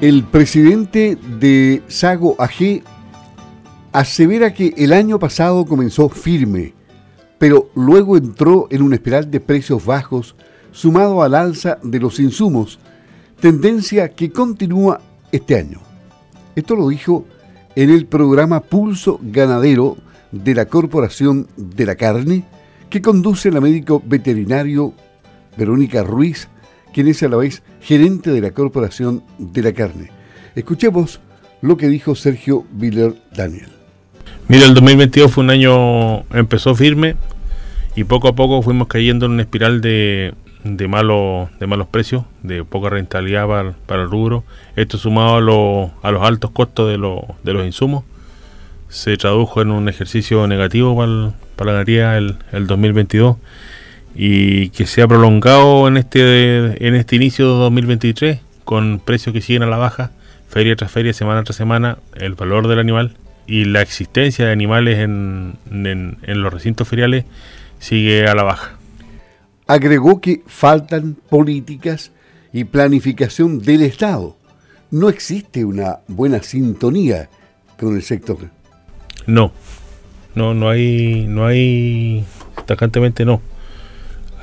El presidente de Sago AG asevera que el año pasado comenzó firme, pero luego entró en una espiral de precios bajos sumado al alza de los insumos, tendencia que continúa este año. Esto lo dijo en el programa Pulso Ganadero de la Corporación de la Carne, que conduce la médico veterinario Verónica Ruiz, quien es a la vez gerente de la Corporación de la Carne. Escuchemos lo que dijo Sergio Viller Daniel. Mira, el 2022 fue un año, empezó firme y poco a poco fuimos cayendo en una espiral de, de, malo, de malos precios, de poca rentabilidad para, el rubro. Esto sumado a, a los altos costos de, de, los insumos, se tradujo en un ejercicio negativo para, para la ganadería el, el 2022 y que se ha prolongado en este, en este inicio de 2023 con precios que siguen a la baja, feria tras feria, semana tras semana, el valor del animal y la existencia de animales en, los recintos feriales sigue a la baja. Agregó que faltan políticas y planificación del Estado. No existe una buena sintonía con el sector. No, no, no hay, no hay, tajantemente no.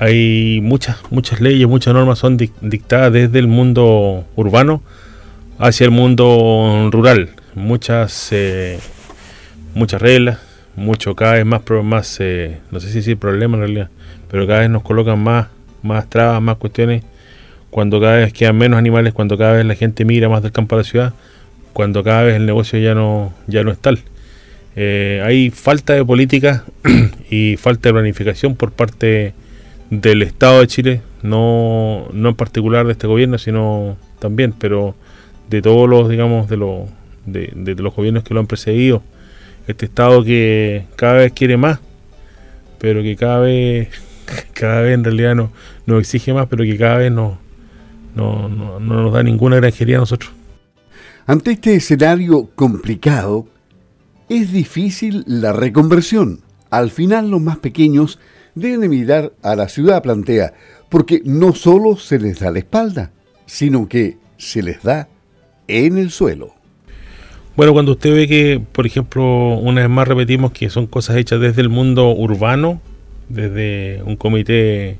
Hay muchas, muchas leyes, muchas normas son dictadas desde el mundo urbano hacia el mundo rural muchas eh, muchas reglas, mucho cada vez más, más eh, no sé si decir problema en realidad, pero cada vez nos colocan más, más trabas, más cuestiones, cuando cada vez quedan menos animales, cuando cada vez la gente mira más del campo a la ciudad, cuando cada vez el negocio ya no, ya no es tal. Eh, hay falta de política y falta de planificación por parte del Estado de Chile, no, no en particular de este gobierno, sino también, pero de todos los, digamos, de los de, los gobiernos que lo han precedido. Este Estado que cada vez quiere más, pero que cada vez, cada vez en realidad no, nos exige más, pero que cada vez no, no, no, no nos da ninguna granjería a nosotros. Ante este escenario complicado, es difícil la reconversión. Al final los más pequeños deben mirar a la ciudad, plantea, porque no solo se les da la espalda, sino que se les da en el suelo. Bueno, cuando usted ve que, por ejemplo, una vez más repetimos que son cosas hechas desde el mundo urbano, desde un comité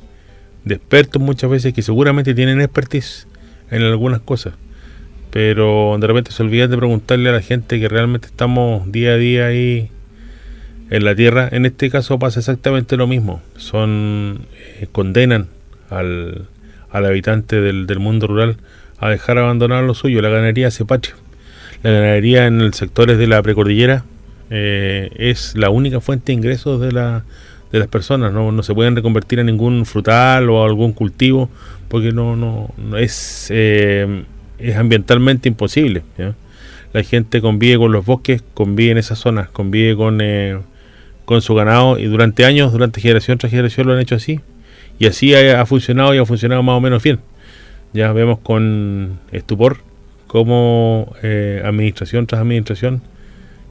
de expertos muchas veces que seguramente tienen expertise en algunas cosas, pero de repente se olvidan de preguntarle a la gente que realmente estamos día a día ahí en la tierra. En este caso pasa exactamente lo mismo. Son eh, condenan al, al habitante del, del mundo rural a dejar abandonar lo suyo. La ganadería hace patria la ganadería en el sectores de la precordillera eh, es la única fuente de ingresos de, la, de las personas. ¿no? no se pueden reconvertir a ningún frutal o algún cultivo porque no, no, es, eh, es ambientalmente imposible. La gente convive con los bosques, convive en esas zonas, convive con, eh, con su ganado y durante años, durante generación tras generación lo han hecho así. Y así ha, funcionado y ha funcionado más o menos bien. Ya vemos con estupor como eh, administración tras administración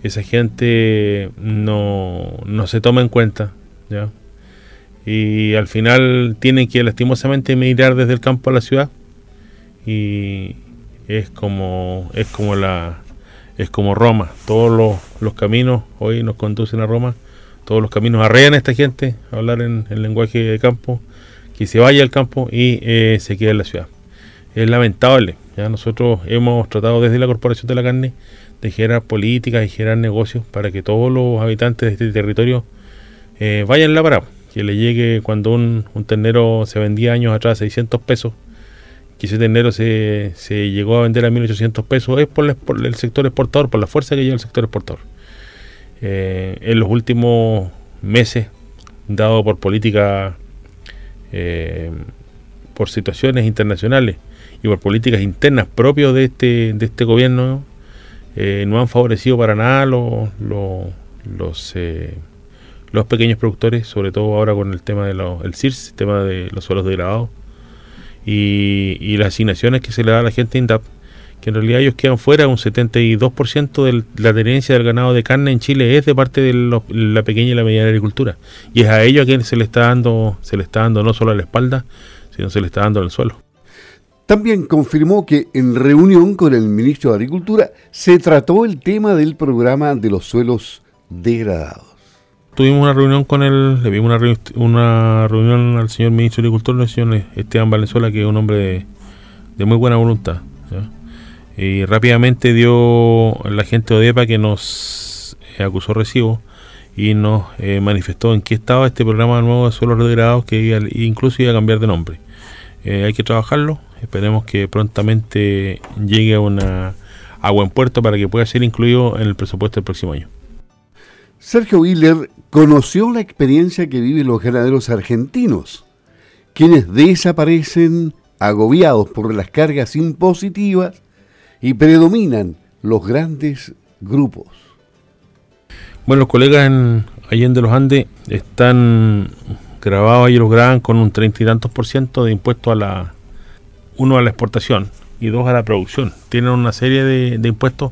esa gente no, no se toma en cuenta ¿ya? y al final tienen que lastimosamente mirar desde el campo a la ciudad y es como es como la es como Roma todos los, los caminos hoy nos conducen a Roma todos los caminos arrean a esta gente a hablar en el lenguaje de campo que se vaya al campo y eh, se quede en la ciudad es lamentable ya nosotros hemos tratado desde la Corporación de la Carne de generar políticas y generar negocios para que todos los habitantes de este territorio eh, vayan la parada. Que le llegue cuando un, ternero se vendía años atrás a 600 pesos, que ese ternero se, se llegó a vender a 1800 pesos, es por, el sector exportador, por la fuerza que lleva el sector exportador. Eh, en los últimos meses, dado por política, eh, por situaciones internacionales, y por políticas internas propias de este, de este gobierno eh, no han favorecido para nada los, los, eh, los, pequeños productores, sobre todo ahora con el tema del el CIRS, el tema de los suelos degradados y, las asignaciones que se le da a la gente INDAP, que en realidad ellos quedan fuera, un 72% de la tenencia del ganado de carne en Chile es de parte de la pequeña y la mediana agricultura, y es a ellos a quienes se le está dando, se le está dando no solo a la espalda, sino se le está dando al suelo. También confirmó que en reunión con el ministro de Agricultura se trató el tema del programa de los suelos degradados. Tuvimos una reunión con él, le vimos una, una reunión al señor ministro de Agricultura, el señor Esteban Valenzuela, que es un hombre de, muy buena voluntad. Y rápidamente dio la gente de ODEPA que nos eh, acusó recibo y nos eh, manifestó en qué estaba este programa nuevo de suelos degradados que incluso iba a cambiar de nombre. Eh, hay que trabajarlo, esperemos que prontamente llegue una, a buen puerto para que pueda ser incluido en el presupuesto del próximo año. Sergio Willer conoció la experiencia que viven los ganaderos argentinos, quienes desaparecen agobiados por las cargas impositivas y predominan los grandes grupos. Bueno, los colegas en Allende los Andes están grabados y los graban con un treinta y tantos por ciento de impuesto a la, uno a la exportación y dos a la producción. Tienen una serie de, de impuestos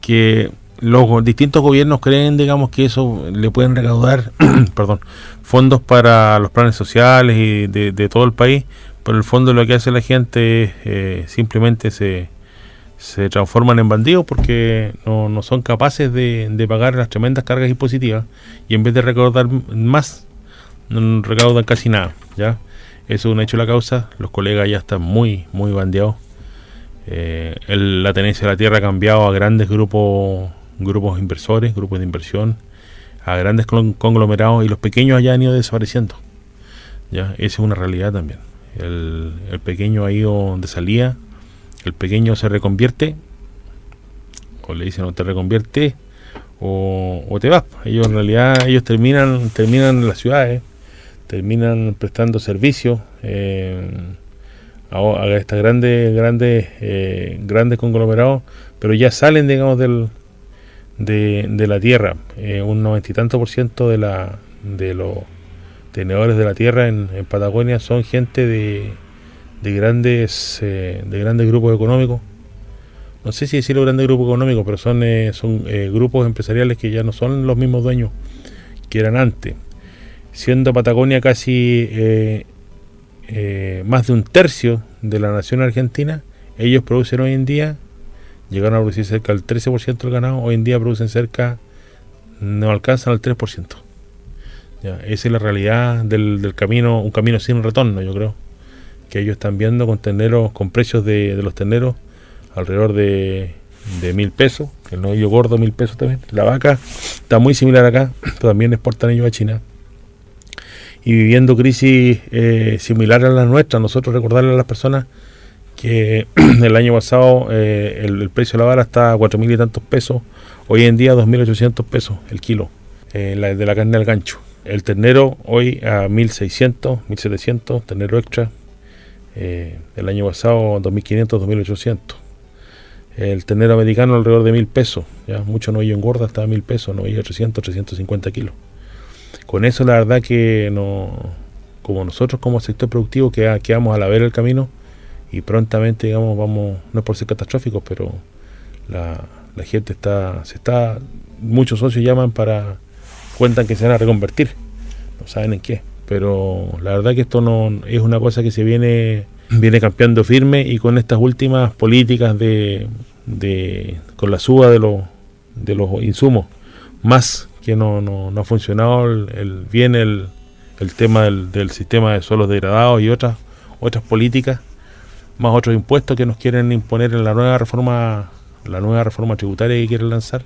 que los distintos gobiernos creen, digamos, que eso le pueden recaudar, perdón, fondos para los planes sociales y de, todo el país, pero el fondo lo que hace la gente es eh, simplemente se, se transforman en bandidos porque no, no son capaces de, de, pagar las tremendas cargas impositivas y en vez de recaudar más, no recaudan casi nada, ¿ya? Eso es un hecho de la causa, los colegas ya están muy, muy bandeados. Eh, la tenencia de la tierra ha cambiado a grandes grupos grupos inversores, grupos de inversión, a grandes conglomerados y los pequeños ya han ido desapareciendo. ¿ya? Esa es una realidad también. El, pequeño ha ido donde salía, el pequeño se reconvierte, o le dicen o te reconvierte o, te vas. Ellos en realidad ellos terminan terminan en las ciudades, terminan prestando servicios eh, a, a estos grandes grandes eh, grandes conglomerados, pero ya salen digamos del, de, la tierra. Eh, un noventa y tanto por ciento de, la, de los tenedores de la tierra en, Patagonia son gente de, de grandes eh, de grandes grupos económicos. No sé si decirlo grandes grupos económicos, pero son, eh, son grupos empresariales que ya no son los mismos dueños que eran antes. Siendo Patagonia casi más de un tercio de la nación argentina, ellos producen hoy en día llegaron a producir cerca del 13% del ganado, hoy en día producen cerca, no alcanzan al 3%. Ya, esa es la realidad del, camino, un camino sin retorno, yo creo. Que ellos están viendo con terneros, con precios de, los terneros alrededor de, de mil pesos, el novillo gordo mil pesos también. La vaca está muy similar acá, también exportan ellos a China. Y viviendo crisis eh, similares a las nuestras, nosotros recordarle a las personas que el año pasado eh, el, precio de la vara está a cuatro mil y tantos pesos, hoy en día 2.800 pesos el kilo eh, de la carne al gancho. El ternero hoy a 1.600, 1.700, ternero extra. Eh, el año pasado 2.500, 2.800. El ternero americano alrededor de 1.000 pesos. Ya mucho no engorda hasta 1.000 pesos, no 300, 350 kilos. Con eso la verdad que no, como nosotros como sector productivo que quedamos a la vera del camino, y prontamente, digamos, vamos, no es por ser catastróficos, pero la, gente está, se está, muchos socios llaman para, cuentan que se van a reconvertir, no saben en qué, pero la verdad que esto no es una cosa que se viene, viene cambiando firme y con estas últimas políticas de, de con la suba de los, de los insumos, más que no, no, no ha funcionado el, bien el, el tema del, del sistema de suelos degradados y otras otras políticas más otros impuestos que nos quieren imponer en la nueva reforma, la nueva reforma tributaria que quieren lanzar.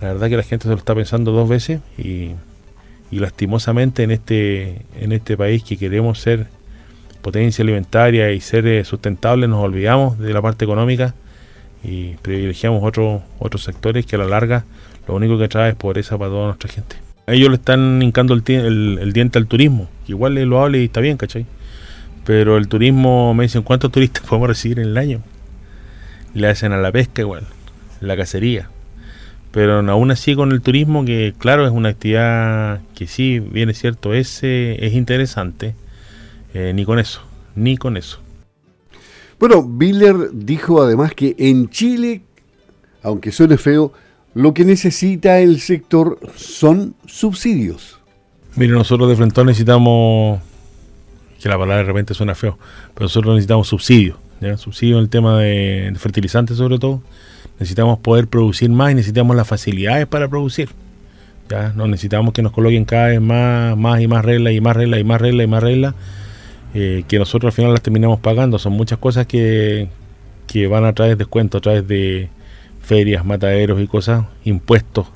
La verdad que la gente se lo está pensando dos veces y, lastimosamente en este, en este país que queremos ser potencia alimentaria y ser eh, sustentable nos olvidamos de la parte económica y privilegiamos otros otros sectores que a la larga lo único que trae es pobreza para toda nuestra gente. Ellos le están hincando el, el, diente al turismo, igual lo hable y está bien, ¿cachai? Pero el turismo, me dicen, ¿cuántos turistas podemos recibir en el año? Le hacen a la pesca igual, la cacería. Pero aún así con el turismo, que claro, es una actividad que sí, bien es cierto, es, es interesante, eh, ni con eso, ni con eso. Bueno, Biller dijo además que en Chile, aunque suene feo, lo que necesita el sector son subsidios. Mire, nosotros de frente necesitamos que la palabra de repente suena feo, pero nosotros necesitamos subsidios. Subsidio en el tema de, fertilizantes sobre todo. Necesitamos poder producir más y necesitamos las facilidades para producir. ¿ya? No necesitamos que nos coloquen cada vez más, más y más reglas y más reglas y más reglas y más reglas eh, que nosotros al final las terminamos pagando. Son muchas cosas que, que van a través de descuentos, a través de ferias, mataderos y cosas, impuestos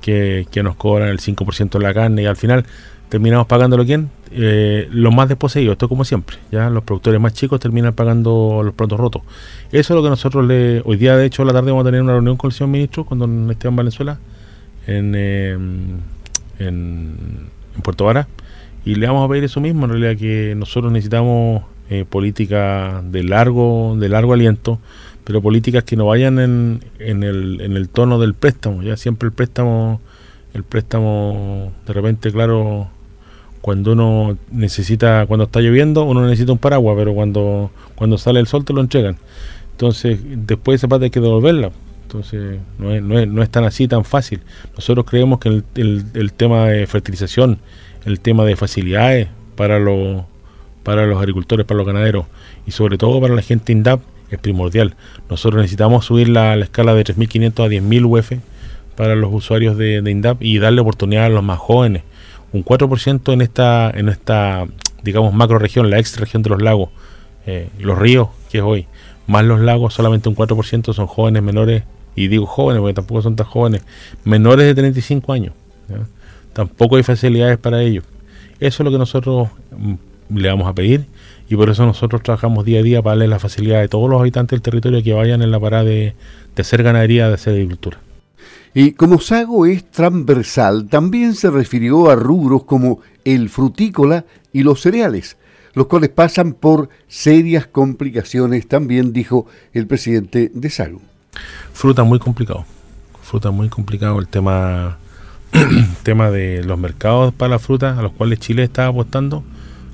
que, que nos cobran el 5% de la carne y al final terminamos pagándolo quién? Eh, los más desposeídos, esto como siempre, ya los productores más chicos terminan pagando los platos rotos. Eso es lo que nosotros le, hoy día de hecho a la tarde vamos a tener una reunión con el señor ministro cuando esté en Venezuela, en, eh, en, en, Puerto Vara, y le vamos a pedir eso mismo, en realidad que nosotros necesitamos eh, política de largo, de largo aliento, pero políticas que no vayan en, en, el, en el tono del préstamo, ya siempre el préstamo, el préstamo de repente, claro, cuando uno necesita, cuando está lloviendo, uno necesita un paraguas, pero cuando, cuando sale el sol te lo entregan. Entonces, después esa parte hay que devolverla. Entonces, no es, no es, no es tan así, tan fácil. Nosotros creemos que el, el, tema de fertilización, el tema de facilidades para los, para los agricultores, para los ganaderos y sobre todo para la gente INDAP es primordial. Nosotros necesitamos subir la, la escala de 3.500 a 10.000 UF para los usuarios de INDAP y darle oportunidad a los más jóvenes un 4% en esta, en esta, digamos, macro región, la ex región de los lagos, eh, los ríos, que es hoy, más los lagos, solamente un 4% son jóvenes menores, y digo jóvenes porque tampoco son tan jóvenes, menores de 35 años. Tampoco hay facilidades para ellos. Eso es lo que nosotros mm, le vamos a pedir y por eso nosotros trabajamos día a día para darle la facilidad de todos los habitantes del territorio que vayan en la parada de, de hacer ganadería, de hacer agricultura. Y como Sago es transversal, también se refirió a rubros como el frutícola y los cereales, los cuales pasan por serias complicaciones, también dijo el presidente de Sago. Fruta muy complicado, fruta muy complicado el tema, tema de los mercados para la fruta a los cuales Chile está apostando.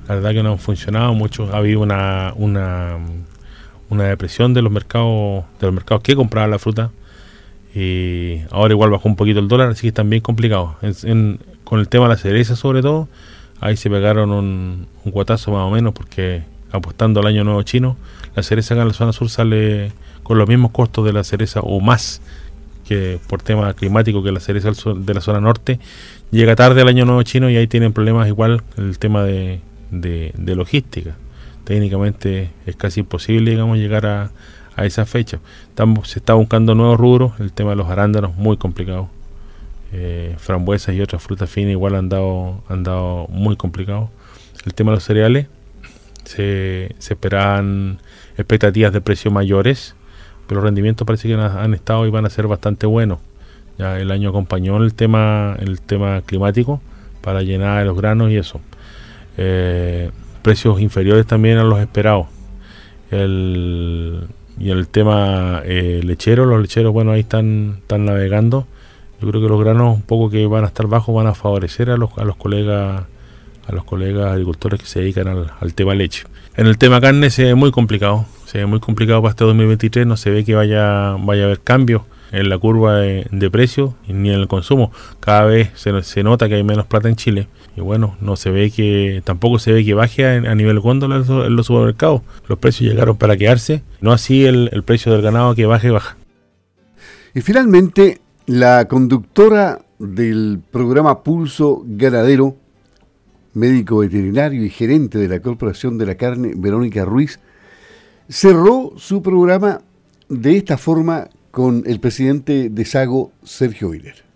La verdad que no han funcionado mucho, ha habido una, una, una depresión de los mercados, de los mercados que compraban la fruta y ahora igual bajó un poquito el dólar, así que están bien complicados. con el tema de la cereza sobre todo, ahí se pegaron un, un guatazo más o menos porque apostando al año nuevo chino, la cereza acá en la zona sur sale con los mismos costos de la cereza o más que por tema climático que la cereza de la zona norte. Llega tarde el año nuevo chino y ahí tienen problemas igual el tema de, de logística. Técnicamente es casi imposible, digamos, llegar a, a esa fecha. Se está buscando nuevos rubros, el tema de los arándanos muy complicado. Eh, frambuesas y otras frutas finas igual han dado, han dado muy complicado. El tema de los cereales, se, se esperaban expectativas de precios mayores, pero los rendimientos parece que han, estado y van a ser bastante buenos. Ya el año acompañó el tema, el tema climático para llenar los granos y eso. Eh, precios inferiores también a los esperados. El, y el tema eh, lechero, los lecheros, bueno, ahí están, están navegando. Yo creo que los granos un poco que van a estar bajos van a favorecer a los, a los colegas a los colegas agricultores que se dedican al, tema leche. En el tema carne se ve muy complicado, se ve muy complicado para este 2023, no se ve que vaya, vaya a haber cambios en la curva de, de precios ni en el consumo. Cada vez se, se nota que hay menos plata en Chile y bueno, no se ve que, tampoco se ve que baje a, nivel góndola en los supermercados. Los precios llegaron para quedarse, no así el, precio del ganado que baje y baja. Y finalmente, la conductora del programa Pulso Ganadero, médico veterinario y gerente de la Corporación de la Carne, Verónica Ruiz, cerró su programa de esta forma con el presidente de Sago, Sergio Willer.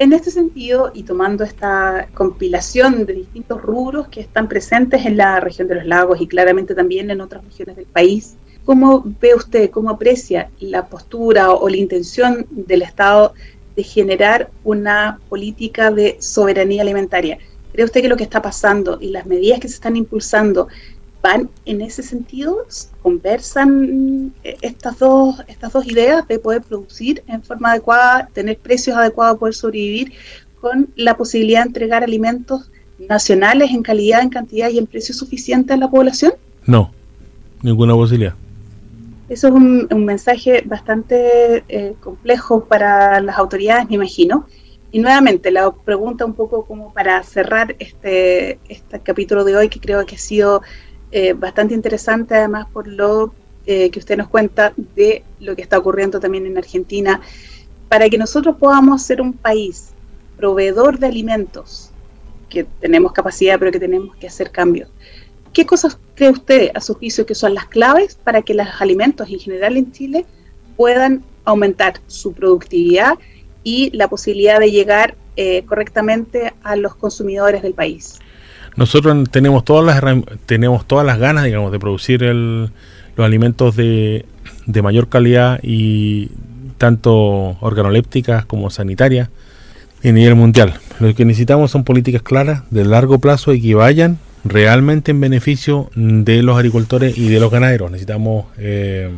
En este sentido, y tomando esta compilación de distintos rubros que están presentes en la región de los lagos y claramente también en otras regiones del país, ¿cómo ve usted, cómo aprecia la postura o la intención del Estado de generar una política de soberanía alimentaria? ¿Cree usted que lo que está pasando y las medidas que se están impulsando van en ese sentido, conversan eh, estas dos, estas dos ideas de poder producir en forma adecuada, tener precios adecuados, poder sobrevivir, con la posibilidad de entregar alimentos nacionales en calidad, en cantidad y en precio suficiente a la población? No, ninguna posibilidad. Eso es un, mensaje bastante eh, complejo para las autoridades, me imagino. Y nuevamente, la pregunta un poco como para cerrar este, este capítulo de hoy, que creo que ha sido eh, bastante interesante además por lo eh, que usted nos cuenta de lo que está ocurriendo también en Argentina, para que nosotros podamos ser un país proveedor de alimentos, que tenemos capacidad pero que tenemos que hacer cambios. ¿Qué cosas cree usted, a su juicio, que son las claves para que los alimentos en general en Chile puedan aumentar su productividad y la posibilidad de llegar eh, correctamente a los consumidores del país? Nosotros tenemos todas las tenemos todas las ganas, digamos, de producir los alimentos de, de mayor calidad y tanto organolépticas como sanitarias en nivel mundial. Lo que necesitamos son políticas claras de largo plazo y que vayan realmente en beneficio de los agricultores y de los ganaderos. Necesitamos eh,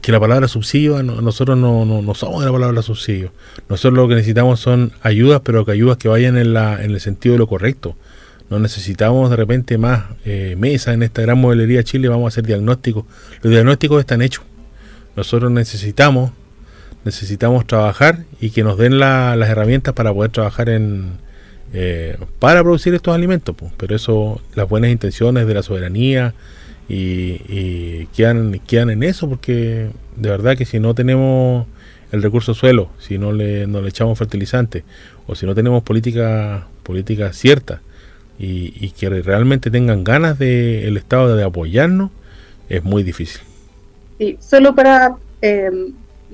que la palabra subsidio, nosotros no, no, somos de la palabra subsidio. Nosotros lo que necesitamos son ayudas, pero que ayudas que vayan en, la, en el sentido de lo correcto. No necesitamos de repente más eh, mesas en esta gran modelería de Chile, vamos a hacer diagnósticos. Los diagnósticos están hechos. Nosotros necesitamos necesitamos trabajar y que nos den las herramientas para poder trabajar en eh, para producir estos alimentos. Pues. Pero eso, las buenas intenciones de la soberanía y, quedan, quedan en eso porque de verdad que si no tenemos el recurso suelo, si no le, no le echamos fertilizantes o si no tenemos política, política cierta y, que realmente tengan ganas del el Estado de apoyarnos, es muy difícil. Sí, solo para eh,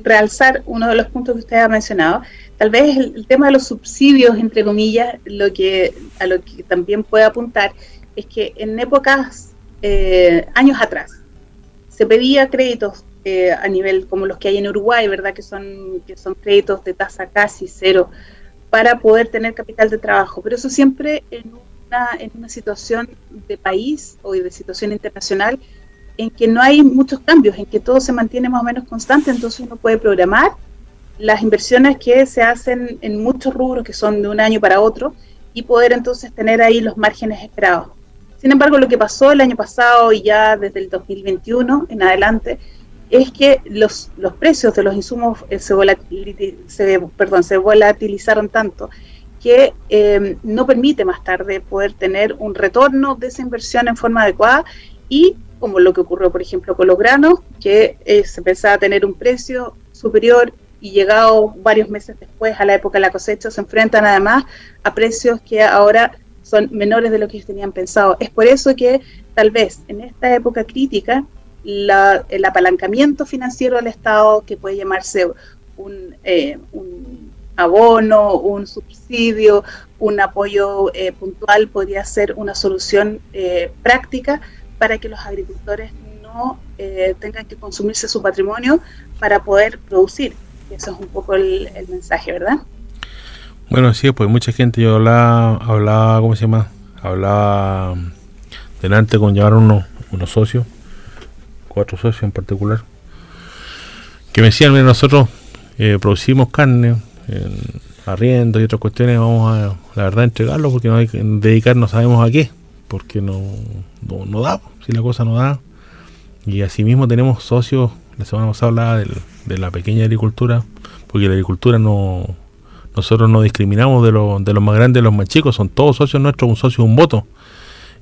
realzar uno de los puntos que usted ha mencionado, tal vez el, tema de los subsidios, entre comillas, lo que a lo que también puede apuntar es que en épocas, eh, años atrás, se pedía créditos eh, a nivel como los que hay en Uruguay, ¿verdad? Que son, que son créditos de tasa casi cero para poder tener capital de trabajo, pero eso siempre en una, en una situación de país o de situación internacional en que no hay muchos cambios, en que todo se mantiene más o menos constante, entonces uno puede programar las inversiones que se hacen en muchos rubros que son de un año para otro y poder entonces tener ahí los márgenes esperados. Sin embargo, lo que pasó el año pasado y ya desde el 2021 en adelante es que los, los precios de los insumos eh, se, se, perdón, se volatilizaron tanto que eh, no permite más tarde poder tener un retorno de esa inversión en forma adecuada y como lo que ocurrió, por ejemplo, con los granos, que eh, se pensaba tener un precio superior y llegado varios meses después a la época de la cosecha, se enfrentan además a precios que ahora son menores de lo que ellos tenían pensado. Es por eso que tal vez en esta época crítica, el apalancamiento financiero del Estado, que puede llamarse un, eh, abono, un subsidio, un apoyo eh, puntual, podría ser una solución práctica para que los agricultores no eh, tengan que consumirse su patrimonio para poder producir. Eso es un poco el, mensaje, ¿verdad? Bueno, sí, pues mucha gente, yo hablaba, hablaba ¿cómo se llama? Hablaba delante con llevar unos, unos socios, cuatro socios en particular, que me decían, mira, nosotros eh, producimos carne, en arriendo y otras cuestiones, vamos a, la verdad, entregarlo porque no hay que dedicarnos, sabemos a qué porque no, no, da, si la cosa no da. Y asimismo tenemos socios, la semana pasada hablaba de la pequeña agricultura, porque la agricultura no, nosotros no discriminamos de, de los más grandes y los más chicos, son todos socios nuestros, un socio, un voto.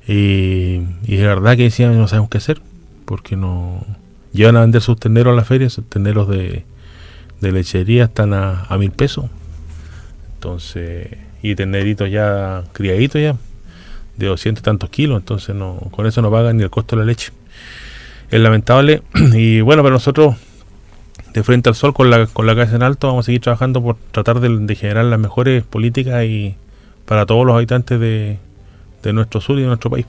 Y, y de verdad que decían, no sabemos qué hacer, porque no llevan a vender sus tenderos a las ferias, tenderos de, de lechería están a, mil pesos. Entonces, y tenderitos ya criaditos ya de 200 tantos kilos, entonces no con eso no pagan ni el costo de la leche. Es lamentable y bueno, pero nosotros de frente al sol con la, con la cabeza en alto vamos a seguir trabajando por tratar de, generar las mejores políticas y para todos los habitantes de, de nuestro sur y de nuestro país.